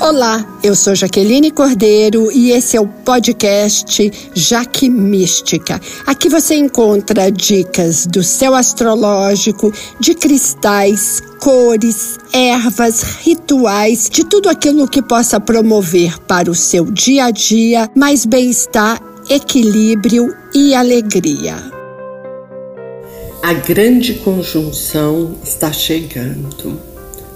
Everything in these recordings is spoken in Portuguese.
Olá, eu sou Jaqueline Cordeiro e esse é o podcast Jaque Mística. Aqui você encontra dicas do céu astrológico, de cristais, cores, ervas, rituais, de tudo aquilo que possa promover para o seu dia a dia mais bem-estar, equilíbrio e alegria. A grande conjunção está chegando.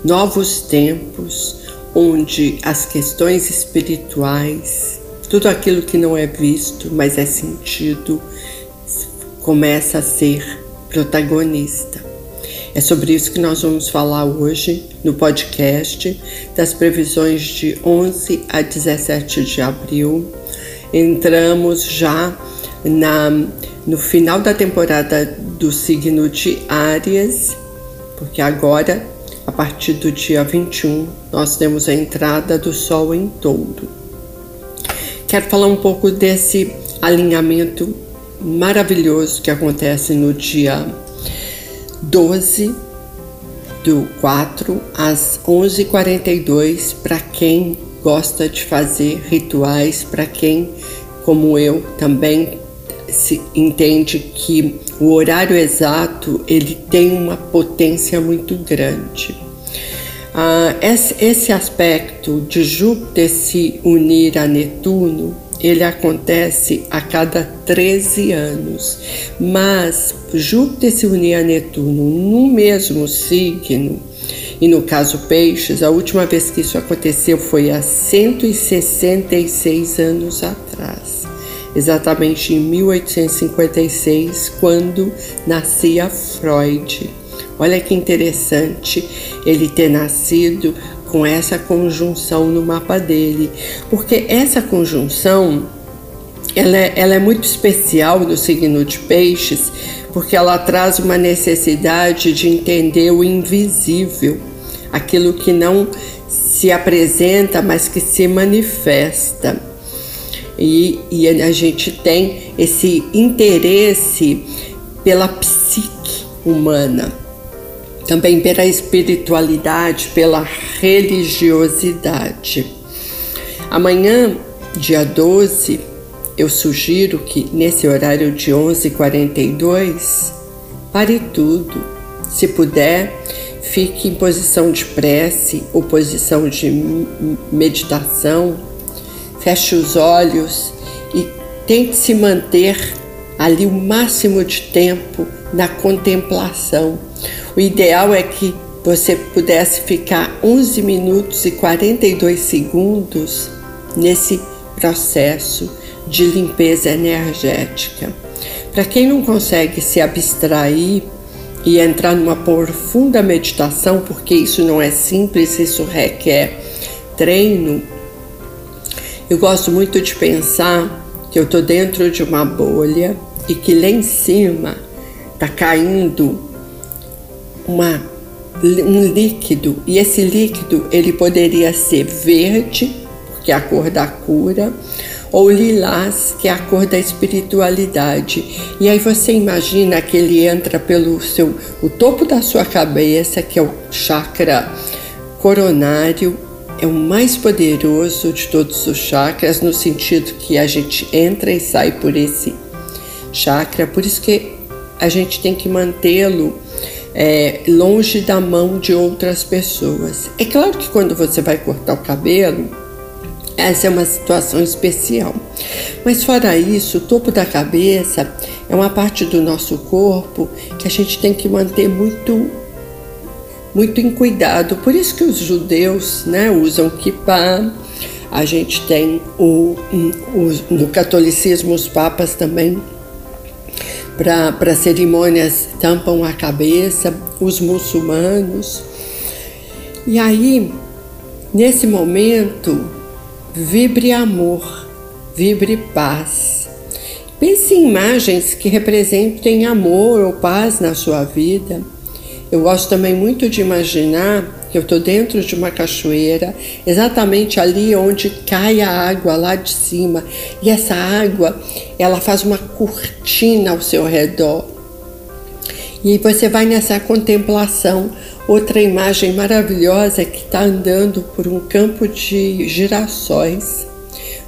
Novos tempos onde as questões espirituais, tudo aquilo que não é visto, mas é sentido, começa a ser protagonista. É sobre isso que nós vamos falar hoje no podcast das previsões de 11 a 17 de abril. Entramos já na, no final da temporada do signo de Áries, porque agora partir do dia 21, nós temos a entrada do Sol em touro. Quero falar um pouco desse alinhamento maravilhoso que acontece no dia 12 do 4 às 11h42 para quem gosta de fazer rituais, para quem, como eu, também se entende que o horário exato ele tem uma potência muito grande. Ah, esse, esse aspecto de Júpiter se unir a Netuno ele acontece a cada 13 anos, mas Júpiter se unir a Netuno no mesmo signo, e no caso Peixes, a última vez que isso aconteceu foi há 166 anos atrás exatamente em 1856, quando nascia Freud. Olha que interessante ele ter nascido com essa conjunção no mapa dele, porque essa conjunção ela é, ela é muito especial no signo de Peixes, porque ela traz uma necessidade de entender o invisível, aquilo que não se apresenta, mas que se manifesta. E, e a gente tem esse interesse pela psique humana, também pela espiritualidade, pela religiosidade. Amanhã, dia 12, eu sugiro que nesse horário de 11h42, pare tudo. Se puder, fique em posição de prece ou posição de meditação feche os olhos e tente se manter ali o máximo de tempo na contemplação. O ideal é que você pudesse ficar 11 minutos e 42 segundos nesse processo de limpeza energética. Para quem não consegue se abstrair e entrar numa profunda meditação, porque isso não é simples, isso requer treino, eu gosto muito de pensar que eu estou dentro de uma bolha e que lá em cima está caindo uma, um líquido e esse líquido ele poderia ser verde, que é a cor da cura, ou lilás, que é a cor da espiritualidade. E aí você imagina que ele entra pelo seu o topo da sua cabeça, que é o chakra coronário, é o mais poderoso de todos os chakras, no sentido que a gente entra e sai por esse chakra, por isso que a gente tem que mantê-lo é, longe da mão de outras pessoas. É claro que quando você vai cortar o cabelo, essa é uma situação especial. Mas fora isso, o topo da cabeça é uma parte do nosso corpo que a gente tem que manter muito muito em cuidado. Por isso que os judeus né, usam kippah. A gente tem o, o, no catolicismo os papas também para cerimônias tampam a cabeça, os muçulmanos. E aí, nesse momento, vibre amor, vibre paz. Pense em imagens que representem amor ou paz na sua vida. Eu gosto também muito de imaginar eu estou dentro de uma cachoeira, exatamente ali onde cai a água lá de cima, e essa água ela faz uma cortina ao seu redor. E você vai nessa contemplação. Outra imagem maravilhosa é que está andando por um campo de girassóis.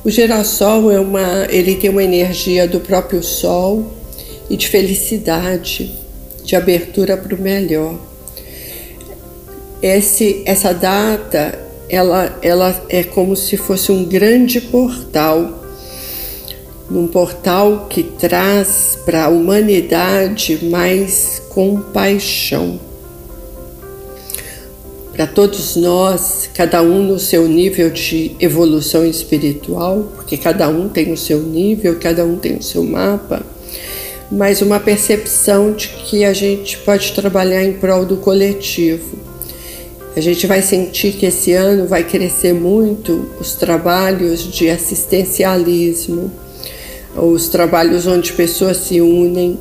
O girassol é uma, ele tem uma energia do próprio sol e de felicidade, de abertura para o melhor. Esse, essa data, ela, ela é como se fosse um grande portal num portal que traz para a humanidade mais compaixão. Para todos nós, cada um no seu nível de evolução espiritual, porque cada um tem o seu nível, cada um tem o seu mapa, mas uma percepção de que a gente pode trabalhar em prol do coletivo. A gente vai sentir que esse ano vai crescer muito os trabalhos de assistencialismo os trabalhos onde pessoas se unem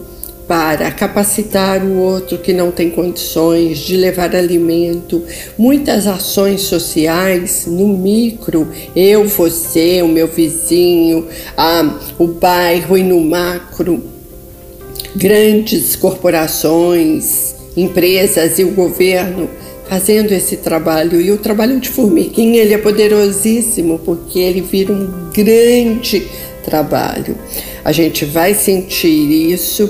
para capacitar o outro que não tem condições de levar alimento, muitas ações sociais no micro, eu, você, o meu vizinho, a, o bairro e no macro, grandes corporações, empresas e o governo fazendo esse trabalho. E o trabalho de formiguinha ele é poderosíssimo porque ele vira um grande trabalho. A gente vai sentir isso,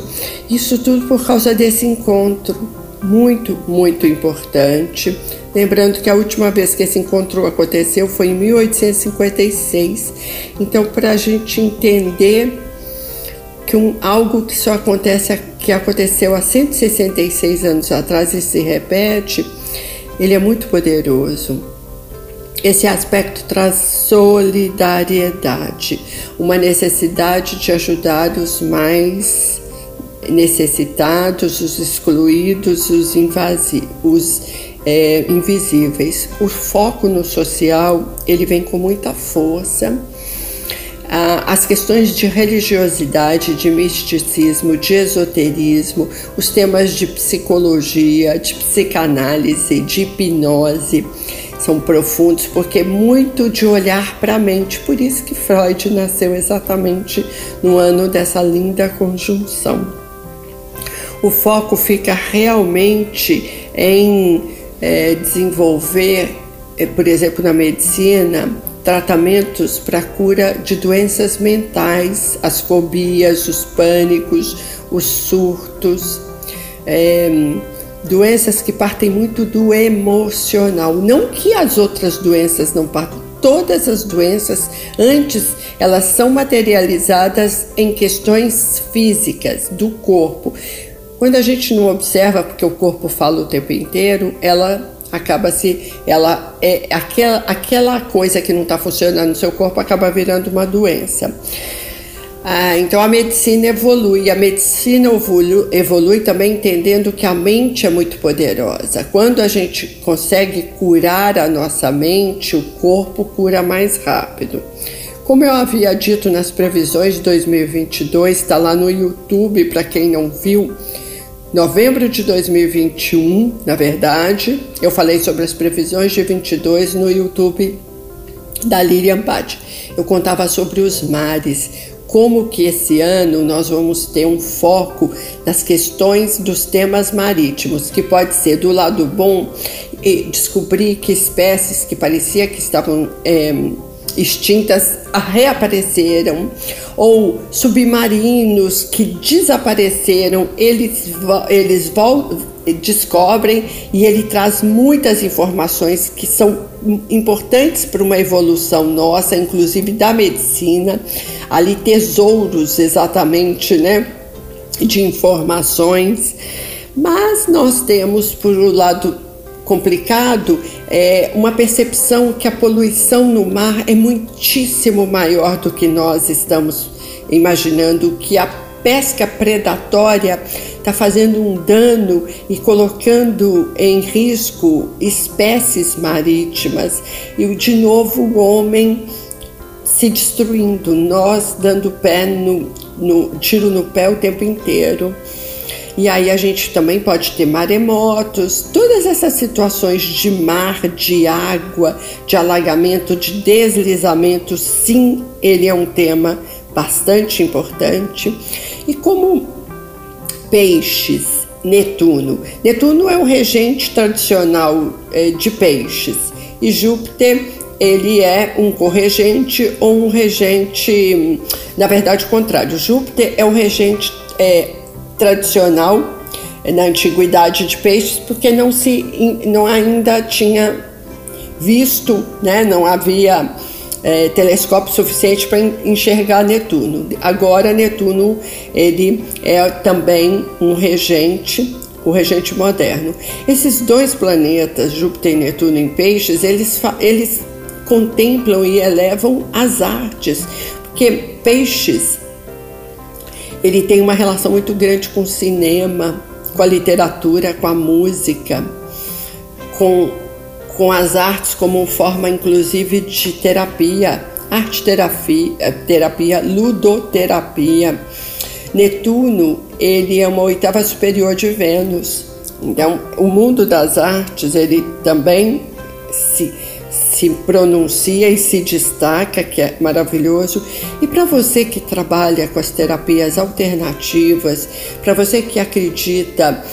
isso tudo por causa desse encontro muito, muito importante. Lembrando que a última vez que esse encontro aconteceu foi em 1856. Então, para a gente entender que um, algo que só acontece que aconteceu há 166 anos atrás e se repete, ele é muito poderoso. Esse aspecto traz solidariedade, uma necessidade de ajudar os mais necessitados, os excluídos, os, invasivos, os é, invisíveis. O foco no social ele vem com muita força. As questões de religiosidade, de misticismo, de esoterismo, os temas de psicologia, de psicanálise, de hipnose, são profundos porque é muito de olhar para a mente. Por isso que Freud nasceu exatamente no ano dessa linda conjunção. O foco fica realmente em é, desenvolver, é, por exemplo, na medicina, tratamentos para cura de doenças mentais, as fobias, os pânicos, os surtos. É, doenças que partem muito do emocional. Não que as outras doenças não partam, todas as doenças, antes, elas são materializadas em questões físicas do corpo. Quando a gente não observa, porque o corpo fala o tempo inteiro, ela acaba se ela é aquela aquela coisa que não está funcionando no seu corpo acaba virando uma doença. Ah, então a medicina evolui, a medicina evolui, evolui também entendendo que a mente é muito poderosa. Quando a gente consegue curar a nossa mente, o corpo cura mais rápido. Como eu havia dito nas previsões de 2022, está lá no YouTube para quem não viu. Novembro de 2021, na verdade, eu falei sobre as previsões de 22 no YouTube da Lilian Patti. Eu contava sobre os mares, como que esse ano nós vamos ter um foco nas questões dos temas marítimos, que pode ser do lado bom e descobrir que espécies que parecia que estavam é, extintas reapareceram, ou submarinos que desapareceram, eles, eles descobrem e ele traz muitas informações que são importantes para uma evolução nossa, inclusive da medicina, ali tesouros exatamente, né, de informações. Mas nós temos por um lado complicado é uma percepção que a poluição no mar é muitíssimo maior do que nós estamos imaginando, que a pesca predatória está fazendo um dano e colocando em risco espécies marítimas e de novo o homem se destruindo, nós dando pé no, no tiro no pé o tempo inteiro. E aí a gente também pode ter maremotos, todas essas situações de mar, de água, de alagamento, de deslizamento, sim, ele é um tema bastante importante. E como peixes Netuno. Netuno é o regente tradicional é, de peixes e Júpiter ele é um corregente ou um regente, na verdade o contrário. Júpiter é o regente é, tradicional é, na antiguidade de peixes porque não se não ainda tinha visto, né, não havia é, telescópio suficiente para enxergar Netuno. Agora Netuno ele é também um regente, o regente moderno. Esses dois planetas, Júpiter e Netuno em peixes, eles, eles contemplam e elevam as artes, porque peixes ele tem uma relação muito grande com o cinema, com a literatura, com a música, com com as artes como forma inclusive de terapia, arte terapia, eh, terapia, ludoterapia. Netuno, ele é uma oitava superior de Vênus. Então, o mundo das artes, ele também se se pronuncia e se destaca, que é maravilhoso. E para você que trabalha com as terapias alternativas, para você que acredita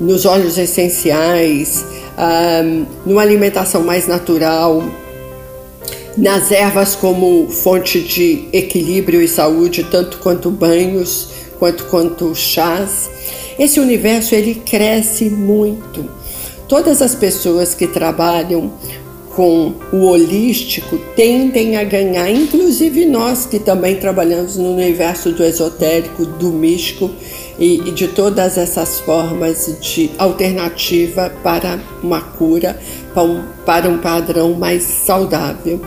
nos óleos essenciais, um, numa alimentação mais natural, nas ervas como fonte de equilíbrio e saúde, tanto quanto banhos, quanto quanto chás. Esse universo ele cresce muito. Todas as pessoas que trabalham com o holístico tendem a ganhar, inclusive nós que também trabalhamos no universo do esotérico, do místico e, e de todas essas formas de alternativa para uma cura, para um, para um padrão mais saudável.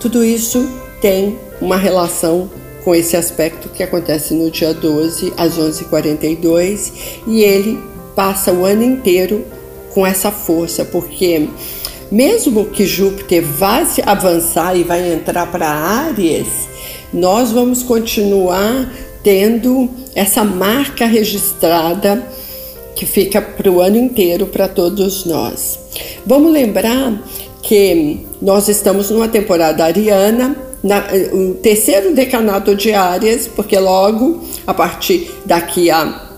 Tudo isso tem uma relação com esse aspecto que acontece no dia 12 às 11h42 e ele passa o ano inteiro com essa força, porque mesmo que Júpiter vá se avançar e vai entrar para Áries, nós vamos continuar tendo essa marca registrada que fica para o ano inteiro para todos nós. Vamos lembrar que nós estamos numa temporada ariana, na, o terceiro decanato de Áries, porque logo a partir daqui a,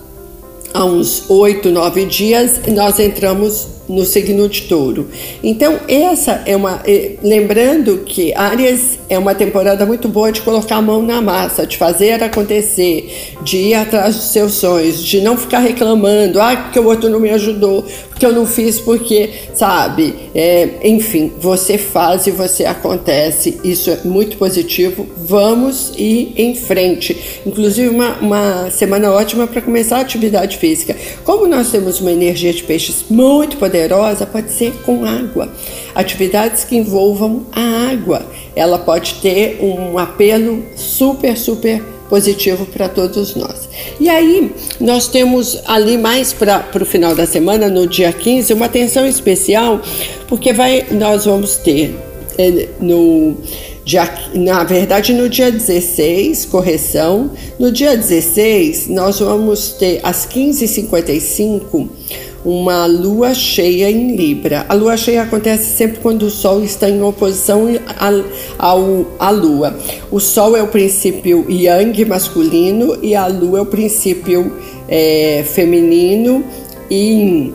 a uns oito, nove dias nós entramos no signo de touro. Então, essa é uma. Lembrando que Áries é uma temporada muito boa de colocar a mão na massa, de fazer acontecer, de ir atrás dos seus sonhos, de não ficar reclamando, ah, porque o outro não me ajudou, porque eu não fiz, porque, sabe? É, enfim, você faz e você acontece. Isso é muito positivo. Vamos ir em frente. Inclusive, uma, uma semana ótima para começar a atividade física. Como nós temos uma energia de peixes muito poderosa, pode ser com água. Atividades que envolvam a água. Ela pode ter um apelo super, super positivo para todos nós. E aí, nós temos ali mais para o final da semana, no dia 15, uma atenção especial, porque vai, nós vamos ter é, no dia, na verdade, no dia 16, correção, no dia 16, nós vamos ter às 15h55 uma lua cheia em Libra. A lua cheia acontece sempre quando o Sol está em oposição à Lua. O Sol é o princípio Yang masculino e a Lua é o princípio é, feminino e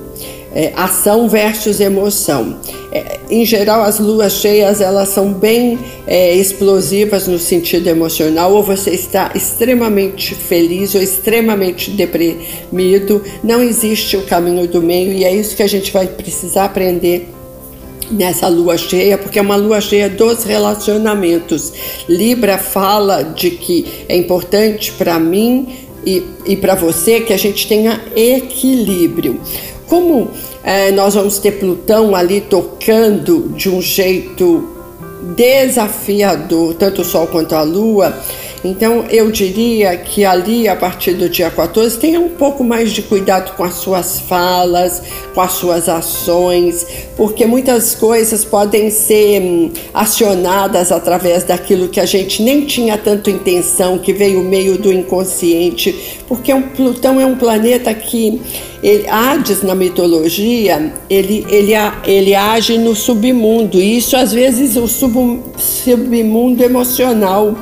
é, ação versus emoção. É, em geral, as luas cheias elas são bem é, explosivas no sentido emocional, ou você está extremamente feliz ou extremamente deprimido. Não existe o caminho do meio e é isso que a gente vai precisar aprender nessa lua cheia, porque é uma lua cheia dos relacionamentos. Libra fala de que é importante para mim e, e para você que a gente tenha equilíbrio. Como é, nós vamos ter Plutão ali tocando de um jeito desafiador, tanto o Sol quanto a Lua, então eu diria que ali, a partir do dia 14, tenha um pouco mais de cuidado com as suas falas, com as suas ações, porque muitas coisas podem ser hum, acionadas através daquilo que a gente nem tinha tanto intenção, que veio meio do inconsciente, porque um, Plutão é um planeta que ele, Hades na mitologia, ele, ele, ele age no submundo, e isso às vezes o sub, submundo emocional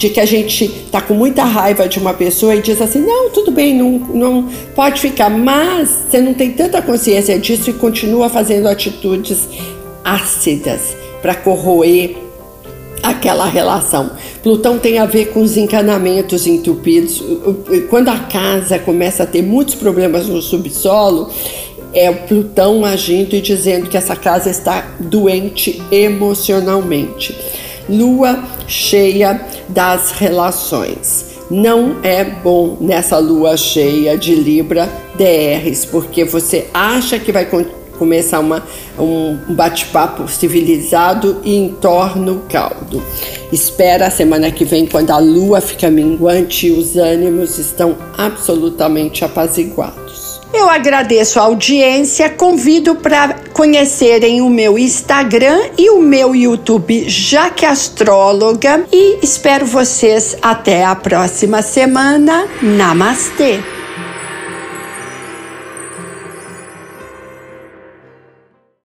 de que a gente tá com muita raiva de uma pessoa e diz assim: não, tudo bem, não, não pode ficar, mas você não tem tanta consciência disso e continua fazendo atitudes ácidas para corroer aquela relação. Plutão tem a ver com os encanamentos entupidos. Quando a casa começa a ter muitos problemas no subsolo, é o Plutão agindo e dizendo que essa casa está doente emocionalmente. Lua cheia das relações. Não é bom nessa lua cheia de Libra DRs, porque você acha que vai começar uma, um bate-papo civilizado e entorna o caldo. Espera a semana que vem, quando a lua fica minguante e os ânimos estão absolutamente apaziguados. Eu agradeço a audiência, convido para conhecerem o meu Instagram e o meu YouTube Jaque Astróloga e espero vocês até a próxima semana. Namastê!